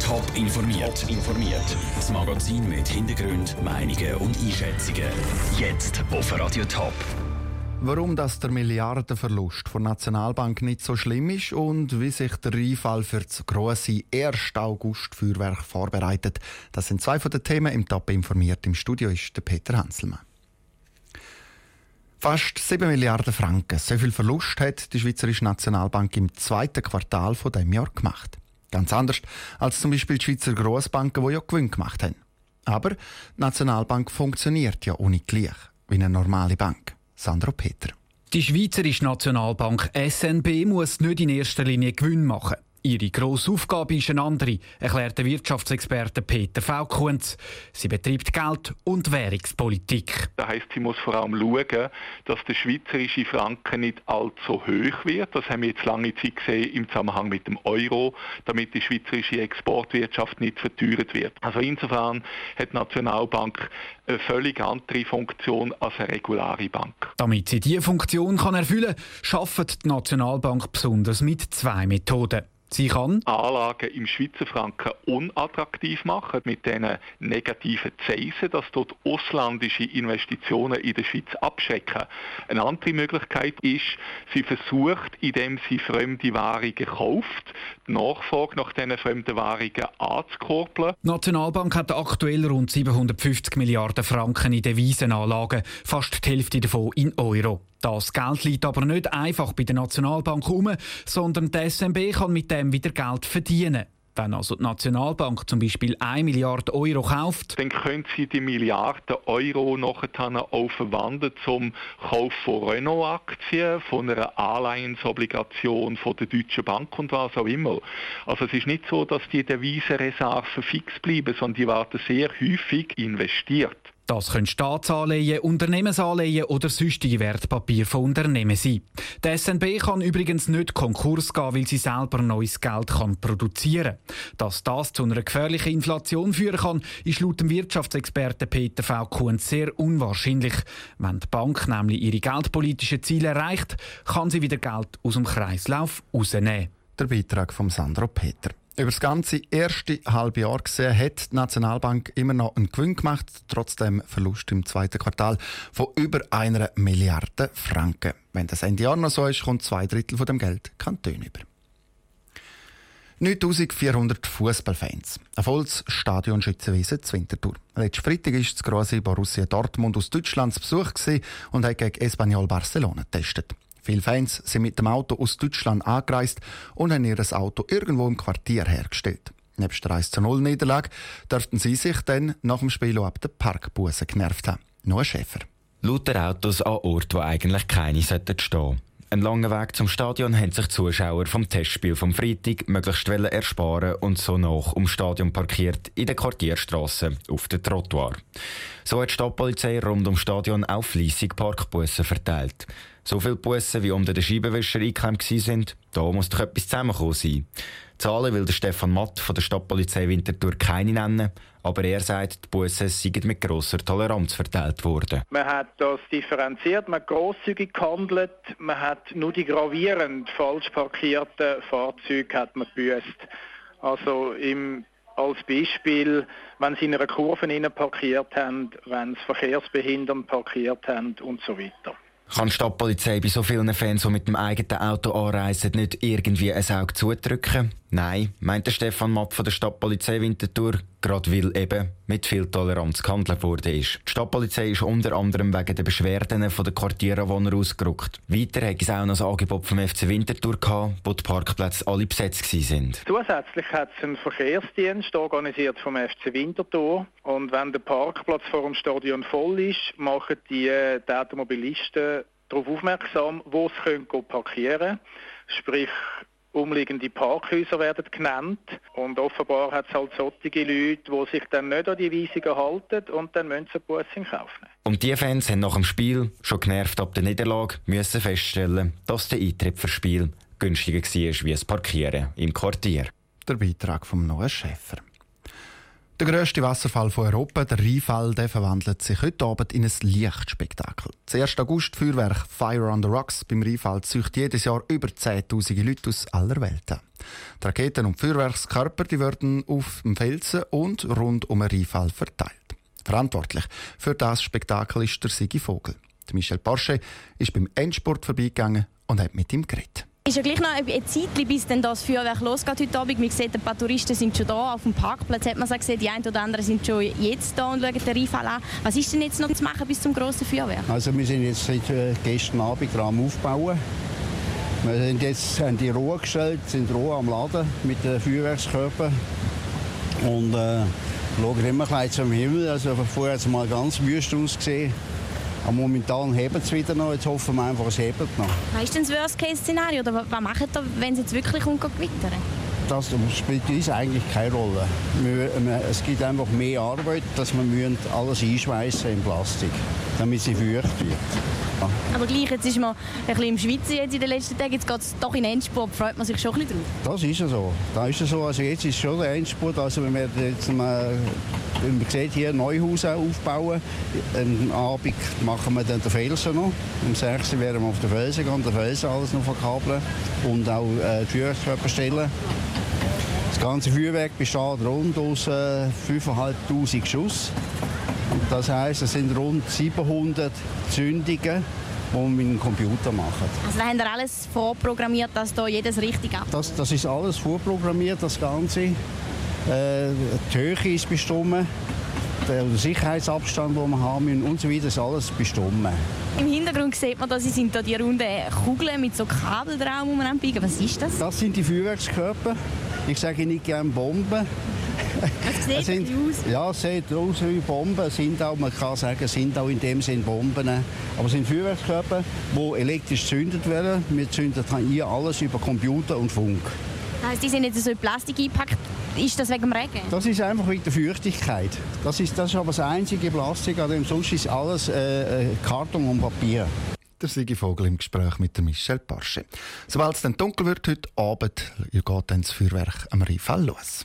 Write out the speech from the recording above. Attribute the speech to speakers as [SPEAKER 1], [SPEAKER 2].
[SPEAKER 1] Top informiert. informiert. Das Magazin mit Hintergrund, Meinungen und Einschätzungen. Jetzt auf Radio Top.
[SPEAKER 2] Warum das der Milliardenverlust der Nationalbank nicht so schlimm ist und wie sich der Einfall für das grosse 1. August Feuerwerk vorbereitet, das sind zwei von den Themen im Top informiert. Im Studio ist der Peter Hanselmann. Fast 7 Milliarden Franken. So viel Verlust hat die Schweizerische Nationalbank im zweiten Quartal von dem Jahr gemacht. Ganz anders als zum Beispiel die Schweizer Grossbanken, die ja Gewinn gemacht haben. Aber die Nationalbank funktioniert ja ohne gleich wie eine normale Bank. Sandro Peter.
[SPEAKER 3] Die Schweizerische Nationalbank SNB muss nicht in erster Linie Gewinn machen. Ihre grosse Aufgabe ist eine andere, erklärt der Wirtschaftsexperte Peter Vaukunz. Sie betreibt Geld- und Währungspolitik.
[SPEAKER 4] Das heisst, sie muss vor allem schauen, dass der schweizerische Franken nicht allzu hoch wird. Das haben wir jetzt lange Zeit gesehen im Zusammenhang mit dem Euro, damit die schweizerische Exportwirtschaft nicht verteuert wird. Also insofern hat die Nationalbank eine völlig andere Funktion als eine regulare Bank.
[SPEAKER 3] Damit sie diese Funktion kann erfüllen kann, arbeitet die Nationalbank besonders mit zwei Methoden. Sie kann
[SPEAKER 4] Anlagen im Schweizer Franken unattraktiv machen mit diesen negativen Zinsen, dass dort ausländische Investitionen in der Schweiz abschrecken. Eine andere Möglichkeit ist, sie versucht, indem sie fremde Währungen kauft, die Nachfrage nach diesen fremden Währungen anzukurbeln.
[SPEAKER 3] Die Nationalbank hat aktuell rund 750 Milliarden Franken in Devisenanlagen, fast die Hälfte davon in Euro. Das Geld liegt aber nicht einfach bei der Nationalbank herum, sondern die SMB kann mit dem wieder Geld verdienen. Wenn also die Nationalbank zum Beispiel 1 Milliarde Euro kauft,
[SPEAKER 4] dann können Sie die Milliarden Euro nachher auch verwandeln zum Kauf von Renault-Aktien, von einer Anleihensobligation von der Deutschen Bank und was auch immer. Also es ist nicht so, dass die Devisenreserven fix bleiben, sondern die werden sehr häufig investiert.
[SPEAKER 3] Das können Staatsanleihen, Unternehmensanleihen oder sonstige Wertpapiere von Unternehmen sein. Die SNB kann übrigens nicht Konkurs gehen, weil sie selber neues Geld kann produzieren kann. Dass das zu einer gefährlichen Inflation führen kann, ist laut dem Wirtschaftsexperten Peter V. Kuhn sehr unwahrscheinlich. Wenn die Bank nämlich ihre geldpolitischen Ziele erreicht, kann sie wieder Geld aus dem Kreislauf rausnehmen.
[SPEAKER 2] Der Beitrag von Sandro Peter. Über das ganze erste halbe Jahr gesehen hat die Nationalbank immer noch einen Gewinn gemacht, trotz dem Verlust im zweiten Quartal von über einer Milliarde Franken. Wenn das Ende Jahr noch so ist, kommt zwei Drittel von dem Geld Kanton über. 9400 Fußballfans. Ein volles Stadion Schützenwiese zu Winterthur. Letzten Freitag war das große Borussia Dortmund aus Deutschland zu Besuch und hat gegen Espanyol Barcelona getestet. Viele Fans sind mit dem Auto aus Deutschland angereist und haben ihr Auto irgendwo im Quartier hergestellt. Neben der 1 zu 0 Niederlage dürften sie sich dann nach dem Spiel ab der Parkbusse genervt haben. Nur Schäfer.
[SPEAKER 5] Lauter Autos an Orten, wo eigentlich keine stehen sollten Einen langen Weg zum Stadion haben sich Zuschauer vom Testspiel vom Freitag möglichst ersparen und so nach um Stadion parkiert in der Quartierstraße auf der Trottoir. So hat die Stadtpolizei rund ums Stadion auch fleissig Parkbussen verteilt. So viele Bussen wie unter den Scheibenwischer eingeklemmt sind, da muss doch etwas zusammengekommen sein. Zahlen will der Stefan Matt von der Stadtpolizei Winterthur keine nennen, aber er sagt, die Bussen seien mit grosser Toleranz verteilt worden.
[SPEAKER 6] Man hat das differenziert, man hat grosszügig gehandelt, man hat nur die gravierend falsch parkierten Fahrzeuge hat man gebüßt. Also im als Beispiel, wenn sie in einer Kurve parkiert haben, wenn sie verkehrsbehindernd parkiert haben und so weiter.
[SPEAKER 5] Kann die Stadtpolizei bei so vielen Fans, die mit dem eigenen Auto anreisen, nicht irgendwie ein Auge zudrücken? Nein, meint der Stefan Mapp von der Stadtpolizei Winterthur, gerade weil eben mit viel Toleranz gehandelt wurde. Die Stadtpolizei ist unter anderem wegen der Beschwerden der Quartieranwohner ausgerückt. Weiter hat es auch noch ein Angebot vom FC Winterthur gehabt, wo die Parkplätze alle besetzt waren.
[SPEAKER 6] Zusätzlich hat es einen Verkehrsdienst organisiert vom FC Winterthur. Und wenn der Parkplatz vor dem Stadion voll ist, machen die, äh, die Automobilisten darauf aufmerksam, wo sie parkieren können. Sprich, umliegende Parkhäuser werden genannt. Und offenbar hat es halt solche Leute, die sich dann nicht an die Weisungen halten und dann müssen sie Bus in Kauf nehmen.
[SPEAKER 5] Und die Fans haben nach dem Spiel, schon genervt ab der Niederlage, müssen feststellen, dass der Eintritt fürs Spiel günstiger war wie das Parkieren im Quartier.
[SPEAKER 2] Der Beitrag vom neuen Schäfer. Der grösste Wasserfall von Europa, der Rheinfall, der verwandelt sich heute Abend in ein Lichtspektakel. Das 1. August Feuerwerk Fire on the Rocks beim Rheinfall zücht jedes Jahr über 10.000 Leute aus aller Welt an. Die Raketen und Feuerwerkskörper die werden auf dem Felsen und rund um den Rheinfall verteilt. Verantwortlich für das Spektakel ist der Sigi Vogel. Michel Porsche ist beim Endsport vorbeigegangen und hat mit ihm geredet.
[SPEAKER 7] Ist ja gleich noch eine Zeit, bis dann das Feuerwerk losgeht heute Abend. Man sieht, ein paar Touristen sind schon da. Auf dem Parkplatz hat man so gesehen, die einen oder anderen sind schon jetzt da und schauen den Rheinfall an. Was ist denn jetzt noch zu machen bis zum grossen Feuerwerk?
[SPEAKER 8] Also wir sind jetzt seit äh, gestern Abend dran am Aufbauen. Wir sind jetzt an die Ruhe gestellt, sind roh am Laden mit den Feuerwerkskörpern und äh, schauen immer ein zum Himmel. Also vorher hat es mal ganz wüst ausgesehen. Aber momentan hebt es wieder noch. Jetzt hoffen wir einfach, es hebt noch.
[SPEAKER 7] Was ist denn das Worst-Case-Szenario? Oder was macht ihr, wenn es jetzt wirklich gewittern?
[SPEAKER 8] Das spielt uns eigentlich keine Rolle. Wir, es gibt einfach mehr Arbeit, dass wir alles einschweißen in Plastik, damit sie feucht wird.
[SPEAKER 7] Ja. Aber gleich, jetzt ist man ein bisschen im Schwitzen jetzt in den letzten Tagen, jetzt geht es doch in den Endspurt, freut man sich schon ein bisschen
[SPEAKER 8] drauf? Das ist ja so. Da ist ja so. Also jetzt ist schon der Endspurt, also wenn wir jetzt mal man sieht hier Neuhaus aufbauen. Am Abend machen wir dann den Felsen noch. Um 6 Uhr werden wir auf den Felsen gehen, den Felsen alles noch verkabeln und auch äh, die Führungskörper stellen. Das ganze Feuerwerk besteht rund aus äh, 5'500 Schuss. Das heisst, es sind rund 700 Zündungen, die wir mit dem Computer machen.
[SPEAKER 7] Also da haben wir alles vorprogrammiert, dass da jedes richtig abläuft?
[SPEAKER 8] Das, das ist alles vorprogrammiert, das Ganze. Äh, die Höhe ist bestimmt, der Sicherheitsabstand, den wir haben müssen und so weiter, ist alles bestimmt.
[SPEAKER 7] Im Hintergrund sieht man, dass sind da die runden Kugeln mit so Kabel drauf, die man anbiegen. Was ist das?
[SPEAKER 8] Das sind die Feuerwerkskörper. Ich sage nicht gerne Bomben.
[SPEAKER 7] Es sieht sind, aus?
[SPEAKER 8] Ja, es sieht aus wie Bomben. Sind auch, man kann sagen, sind auch in dem Sinn Bomben. Aber es sind Feuerwerkskörper, die elektrisch gezündet werden. Wir zünden hier alles über Computer und Funk.
[SPEAKER 7] Das heisst, die sind jetzt so in Plastik eingepackt ist das wegen dem Regen?
[SPEAKER 8] Das ist einfach wegen der Feuchtigkeit. Das ist, das ist aber das einzige Plastik, an dem sonst ist alles äh, äh, Karton und Papier.
[SPEAKER 2] Der Sigi Vogel im Gespräch mit der Michelle Parsche. Sobald es dann dunkel wird heute Abend, geht dann das Feuerwerk am Rheinfall los.